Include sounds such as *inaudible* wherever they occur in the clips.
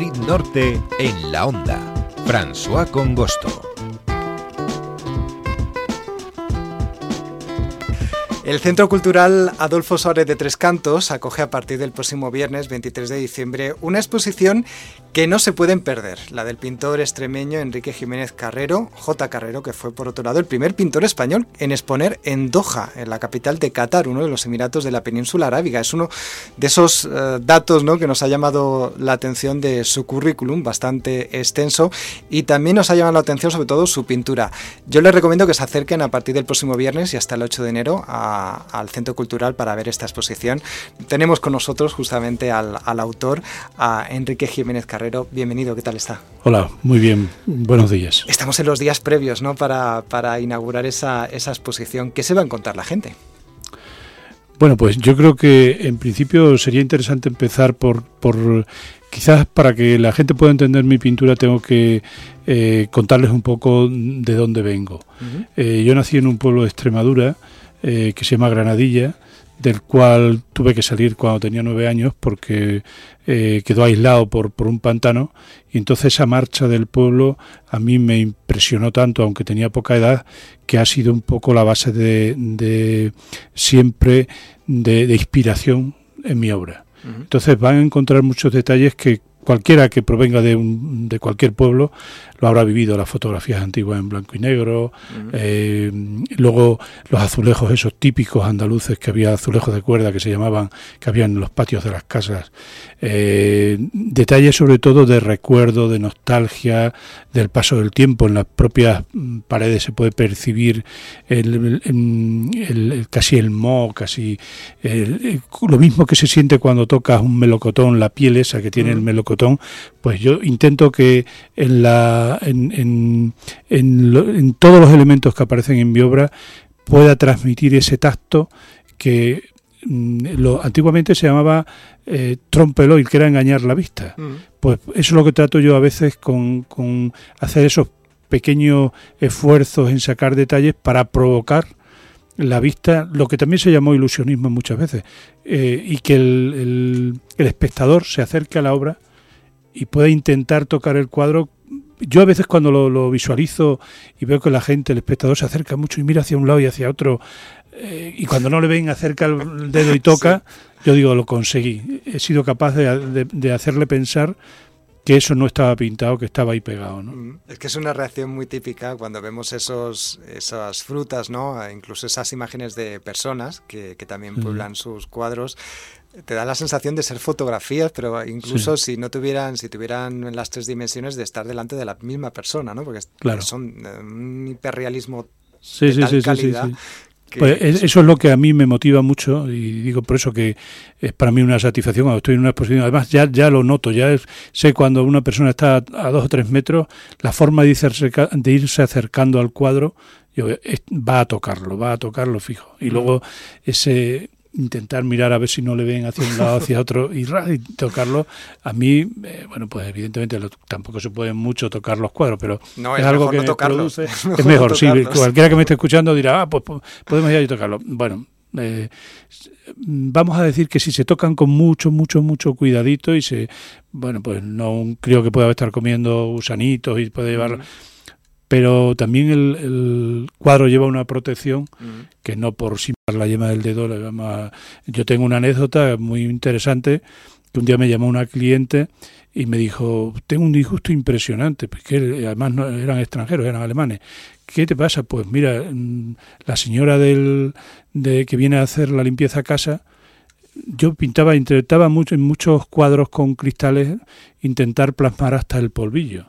Madrid Norte en la Onda. François Congosto. El Centro Cultural Adolfo Suárez de Tres Cantos acoge a partir del próximo viernes 23 de diciembre una exposición que no se pueden perder, la del pintor extremeño Enrique Jiménez Carrero, J. Carrero, que fue por otro lado el primer pintor español en exponer en Doha, en la capital de Qatar, uno de los Emiratos de la península arábiga. Es uno de esos eh, datos ¿no? que nos ha llamado la atención de su currículum, bastante extenso, y también nos ha llamado la atención sobre todo su pintura. Yo les recomiendo que se acerquen a partir del próximo viernes y hasta el 8 de enero al Centro Cultural para ver esta exposición. Tenemos con nosotros justamente al, al autor, a Enrique Jiménez Carrero bienvenido, ¿qué tal está? Hola, muy bien, buenos días. Estamos en los días previos ¿no? para, inaugurar esa, exposición. ¿Qué se va a encontrar la gente? Bueno, pues yo creo que en principio sería interesante empezar por, por quizás para que la gente pueda entender mi pintura tengo que eh, contarles un poco de dónde vengo. Eh, yo nací en un pueblo de Extremadura eh, que se llama Granadilla, del cual tuve que salir cuando tenía nueve años porque eh, quedó aislado por, por, un pantano y entonces esa marcha del pueblo a mí me impresionó tanto, aunque tenía poca edad, que ha sido un poco la base de, de siempre de, de, inspiración en mi obra. Entonces van a encontrar muchos detalles que cualquiera que provenga de, un, de cualquier pueblo lo habrá vivido, las fotografías antiguas en blanco y negro, eh, luego los azulejos esos típicos andaluces que había azulejos de cuerda que se llamaban, que había en los patios de las casas, eh, detalles sobre todo de recuerdo, de nostalgia, del paso del tiempo, en las propias mm, paredes se puede percibir el, el, casi el mo, casi lo mismo que se siente cuando tocas un melocotón, la piel esa que tiene el melocotón, pues yo intento que en la en, en, todos los elementos que aparecen en mi obra pueda transmitir ese tacto que mm, lo, antiguamente se llamaba eh, trompeloid, que era engañar la vista. Mm. Pues eso es lo que trato yo a veces con, con hacer esos pequeños esfuerzos en sacar detalles para provocar la vista, lo que también se llamó ilusionismo muchas veces, eh, y que el, el, espectador se acerque a la obra y pueda intentar tocar el cuadro yo a veces cuando lo, visualizo y veo que la gente, el espectador se acerca mucho y mira hacia un lado y hacia otro, eh, y cuando no le ven acerca el dedo y toca, *laughs* yo digo, lo conseguí. He sido capaz de, hacerle pensar que eso no estaba pintado, que estaba ahí pegado. ¿no? Mm, es que es una reacción muy típica cuando vemos esos, esas frutas, ¿no? E incluso esas imágenes de personas que, que también pueblan sus cuadros te da la sensación de ser fotografías, pero incluso si no tuvieran, si tuvieran las tres dimensiones de estar delante de la misma persona, ¿no? Porque son un hiperrealismo de tal calidad. Pues eso es lo que a mí me motiva mucho y digo por eso que es para mí una satisfacción cuando estoy en una exposición. Además ya, ya lo noto, ya sé cuando una persona está a dos o tres metros, la forma de irse, de irse acercando al cuadro yo, va a tocarlo, va a tocarlo fijo. Y luego ese intentar mirar a ver si no le ven hacia un lado, hacia *laughs* otro y, tocarlo. A mí, eh, bueno, pues evidentemente tampoco se puede mucho tocar los cuadros, pero es, algo que no produce. *laughs* Es mejor, sí, cualquiera que me esté escuchando dirá, ah, pues, pues podemos ir a tocarlo. Bueno, eh, vamos a decir que si se tocan con mucho, mucho, mucho cuidadito y se, bueno, pues no creo que pueda estar comiendo gusanitos y puede llevar pero también el, cuadro lleva una protección que no por sí la yema del dedo la llama. Yo tengo una anécdota muy interesante que un día me llamó una cliente y me dijo, tengo un disgusto impresionante, porque además no eran extranjeros, eran alemanes. ¿Qué te pasa? Pues mira, mm, la señora del, de, que viene a hacer la limpieza a casa yo pintaba, intentaba mucho, en muchos cuadros con cristales intentar plasmar hasta el polvillo.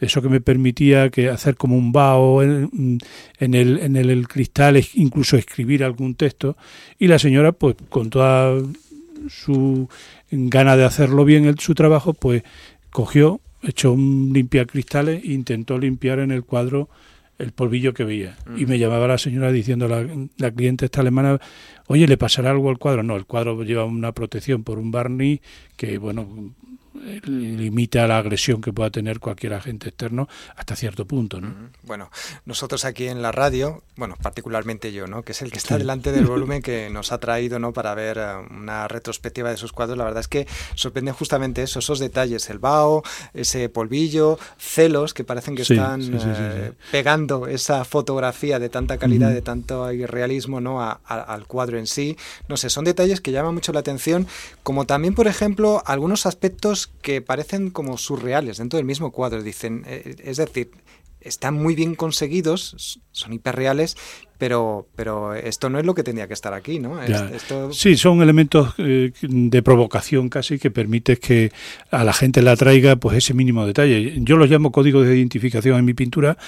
Eso que me permitía que hacer como un vaho en, el, en el, cristal, incluso escribir algún texto. Y la señora, pues con toda su gana de hacerlo bien el, su trabajo, pues cogió, echó un limpia cristales e intentó limpiar en el cuadro el polvillo que veía. Y me llamaba la señora diciendo, la, la cliente esta alemana, oye, ¿le pasará algo al cuadro? No, el cuadro lleva una protección por un barniz que, bueno, limita la agresión que pueda tener cualquier agente externo hasta cierto punto. ¿no? Bueno, nosotros aquí en la radio, bueno, particularmente yo, ¿no? que es el que está delante del *laughs* volumen que nos ha traído ¿no? para ver eh, una retrospectiva de sus cuadros, la verdad es que sorprende justamente eso, esos detalles, el vaho, ese polvillo, celos que parecen que están eh, pegando esa fotografía de tanta calidad, de tanto realismo ¿no? al cuadro en sí. No sé, son detalles que llaman mucho la atención, como también, por ejemplo, algunos aspectos que parecen como surreales dentro del mismo cuadro. Dicen, eh, es decir, están muy bien conseguidos, son hiperreales, pero, pero esto no es lo que tendría que estar aquí, ¿no? Sí, son elementos eh, de provocación casi que permite que a la gente le atraiga pues ese mínimo detalle. Yo los llamo códigos de identificación en mi pintura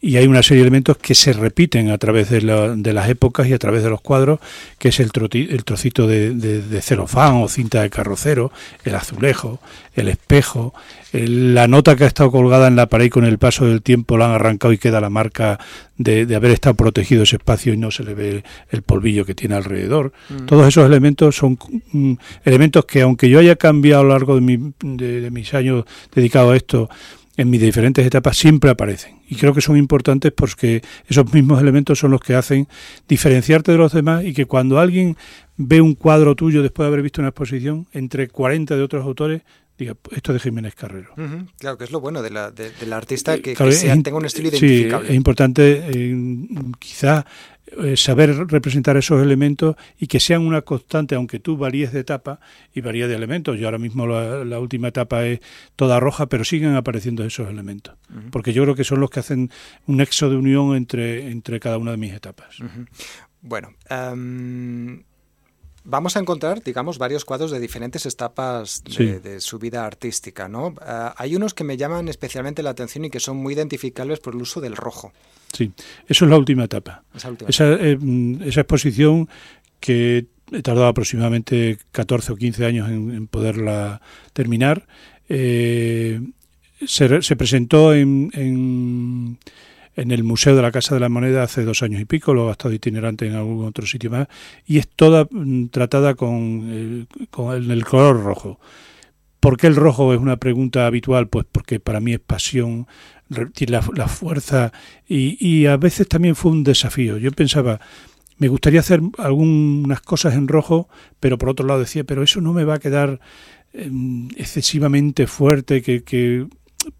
y hay una serie de elementos que se repiten a través de, las épocas y a través de los cuadros, que es el, el trocito de, de celofán o cinta de carrocero, el azulejo, el espejo, la nota que ha estado colgada en la pared con el paso del tiempo la han arrancado y queda la marca de, haber estado protegido ese espacio y no se le ve el polvillo que tiene alrededor. Mm. Todos esos elementos son mm, elementos que aunque yo haya cambiado a lo largo de, mi, de, mis años dedicados a esto, en mis diferentes etapas siempre aparecen. Y creo que son importantes porque esos mismos elementos son los que hacen diferenciarte de los demás y que cuando alguien ve un cuadro tuyo después de haber visto una exposición entre 40 de otros autores, diga, esto de Jiménez Carrero. Claro, que es lo bueno de la, del artista, que, tenga un estilo identificable. Sí, es importante eh, quizá eh, saber representar esos elementos y que sean una constante, aunque tú varíes de etapa y varíes de elementos. Yo ahora mismo la, última etapa es toda roja, pero siguen apareciendo esos elementos, porque yo creo que son los que hacen un nexo de unión entre, entre cada una de mis etapas. Bueno, vamos a encontrar, digamos, varios cuadros de diferentes etapas de, su vida artística, ¿no? Ah, hay unos que me llaman especialmente la atención y que son muy identificables por el uso del rojo. Sí, eso es la última etapa. Esa, eh, mm, esa, exposición que he tardado aproximadamente 14 o 15 años en, poderla terminar, eh, se, presentó en en el Museo de la Casa de la Moneda hace dos años y pico, luego ha estado itinerante en algún otro sitio más, y es toda mm, tratada con, el, con el, color rojo. ¿Por qué el rojo es una pregunta habitual? Pues porque para mí es pasión, tiene la, fuerza y, y, a veces también fue un desafío. Yo pensaba, me gustaría hacer algunas cosas en rojo, pero por otro lado decía, pero eso no me va a quedar em, excesivamente fuerte, que, que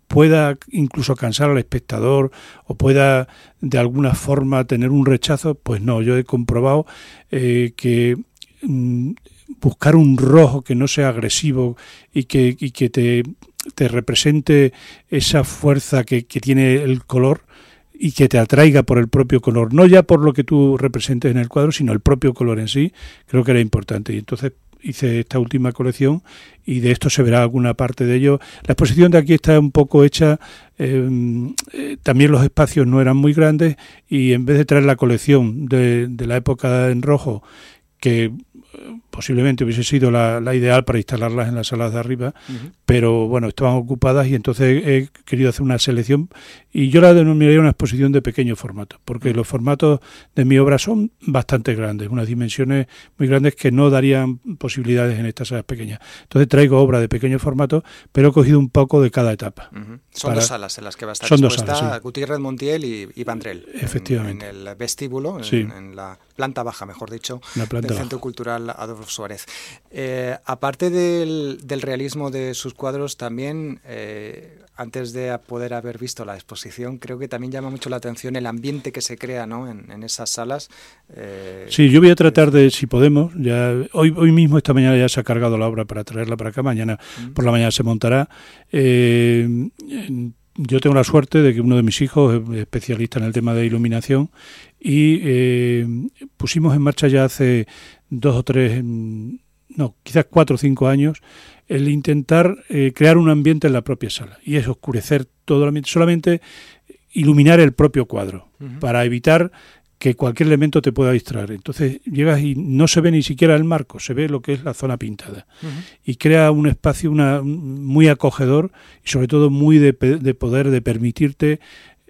pueda incluso cansar al espectador o pueda de alguna forma tener un rechazo, pues no, yo he comprobado eh, que mm, buscar un rojo que no sea agresivo y que, te, represente esa fuerza que, que tiene el color, y que te atraiga por el propio color, no ya por lo que tú representes en el cuadro, sino el propio color en sí, creo que era importante. Y entonces hice esta última colección y de esto se verá alguna parte de ello. La exposición de aquí está un poco hecha, em, eh, también los espacios no eran muy grandes y en vez de traer la colección de, de la época en rojo, que posiblemente hubiese sido la, ideal para instalarlas en las salas de arriba, pero bueno, estaban ocupadas y entonces he querido hacer una selección y yo la denominaría una exposición de pequeño formato, porque los formatos de mi obra son bastante grandes, unas dimensiones muy grandes que no darían posibilidades en estas salas pequeñas. Entonces traigo obra de pequeño formato, pero he cogido un poco de cada etapa. Son dos salas en las que va a estar son dos salas, Gutiérrez Montiel y, y. Efectivamente. En, el vestíbulo, en, la planta baja, mejor dicho, del Centro Cultural Adolfo Suárez. Eh, aparte del, realismo de sus cuadros, también, eh, antes de poder haber visto la exposición, creo que también llama mucho la atención el ambiente que se crea ¿no? en, esas salas. Eh, sí, yo voy a tratar de, si podemos, ya hoy, hoy mismo, esta mañana ya se ha cargado la obra para traerla para acá, mañana por la mañana se montará. yo tengo la suerte de que uno de mis hijos es especialista en el tema de iluminación y pusimos en marcha ya hace dos o tres, mm, no, quizás cuatro o cinco años, el intentar eh, crear un ambiente en la propia sala y es oscurecer todo el ambiente, solamente iluminar el propio cuadro para evitar que cualquier elemento te pueda distraer. Entonces llegas y no se ve ni siquiera el marco, se ve lo que es la zona pintada. Y crea un espacio una, muy acogedor y sobre todo muy de, poder, de permitirte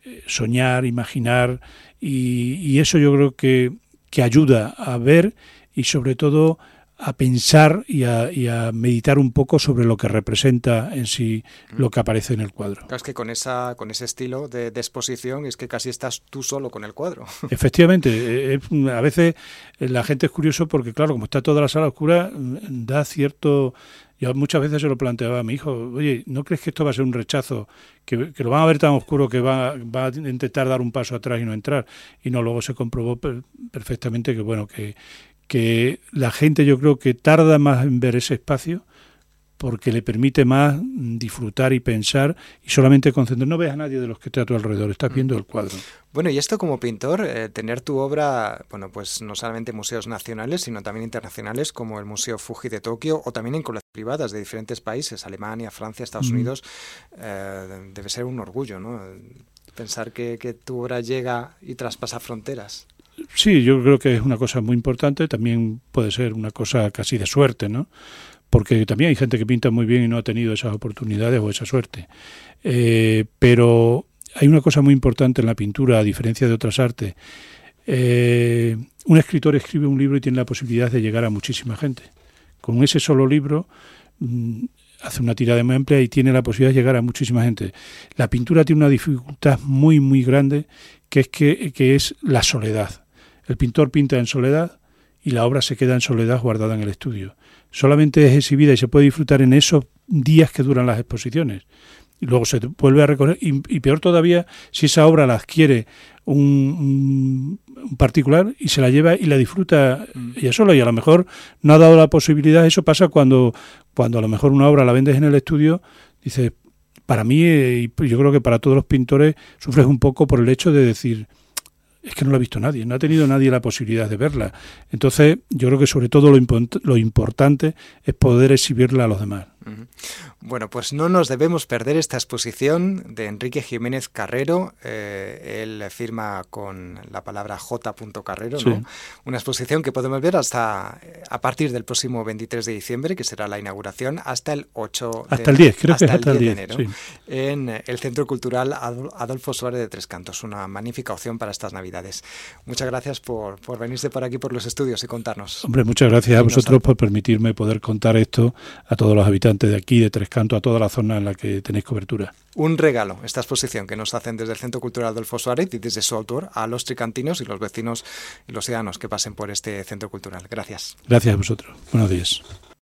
eh, soñar, imaginar y, y, eso yo creo que, que ayuda a ver y sobre todo a pensar y a, meditar un poco sobre lo que representa en sí lo que aparece en el cuadro. Claro, es que con, esa, con ese estilo de, exposición es que casi estás tú solo con el cuadro. *laughs* Efectivamente, a veces la gente es curioso porque, claro, como está toda la sala oscura, mm, da cierto... Yo muchas veces se lo planteaba a mi hijo, oye, ¿no crees que esto va a ser un rechazo? Que, lo van a ver tan oscuro que va, va, a intentar dar un paso atrás y no entrar. Y no, luego se comprobó perfectamente que, bueno, que, que la gente yo creo que tarda más en ver ese espacio porque le permite más disfrutar y pensar y solamente concentrar. No ves a nadie de los que está a tu alrededor, estás mm. viendo el cuadro. Bueno, y esto como pintor, eh, tener tu obra, bueno, pues no solamente en museos nacionales, sino también internacionales, como el Museo Fuji de Tokio, o también en colecciones privadas de diferentes países, Alemania, Francia, Estados mm. Unidos, eh, debe ser un orgullo, ¿no? Pensar que, que tu obra llega y traspasa fronteras. Sí, yo creo que es una cosa muy importante, también puede ser una cosa casi de suerte, ¿no? Porque también hay gente que pinta muy bien y no ha tenido esas oportunidades o esa suerte. Eh, pero hay una cosa muy importante en la pintura, a diferencia de otras artes. Eh, un escritor escribe un libro y tiene la posibilidad de llegar a muchísima gente. Con ese solo libro mm, hace una tirada muy amplia y tiene la posibilidad de llegar a muchísima gente. La pintura tiene una dificultad muy, muy grande, que es, que, que es la soledad. El pintor pinta en soledad y la obra se queda en soledad guardada en el estudio. Solamente es exhibida y se puede disfrutar en esos días que duran las exposiciones. Y luego se vuelve a recorrer, y, peor todavía si esa obra la adquiere un, particular y se la lleva y la disfruta mm. ella sola y a lo mejor no ha dado la posibilidad, eso pasa cuando, cuando a lo mejor una obra la vendes en el estudio, dices, para mí eh, y yo creo que para todos los pintores sufres un poco por el hecho de decir, es que no la ha visto nadie, no ha tenido nadie la posibilidad de verla. Entonces, yo creo que sobre todo lo, lo importante es poder exhibirla a los demás. Bueno, pues no nos debemos perder esta exposición de Enrique Jiménez Carrero. Eh, él firma con la palabra J. Carrero, ¿no? Una exposición que podemos ver hasta a partir del próximo 23 de diciembre, que será la inauguración, hasta el 8 hasta el 10, creo que hasta el 10, de enero, en el Centro Cultural Adolfo Suárez de Tres Cantos. Una magnífica opción para estas Navidades. Muchas gracias por, por venirse por aquí por los estudios y contarnos. Hombre, muchas gracias a vosotros por permitirme poder contar esto a todos los habitantes de aquí, de Tres Cantos, a toda la zona en la que tenéis cobertura. Un regalo, esta exposición que nos hacen desde el Centro Cultural Adolfo Suárez y desde su autor a los tricantinos y los vecinos y los ciudadanos que pasen por este centro cultural. Gracias. Gracias a vosotros. Buenos días.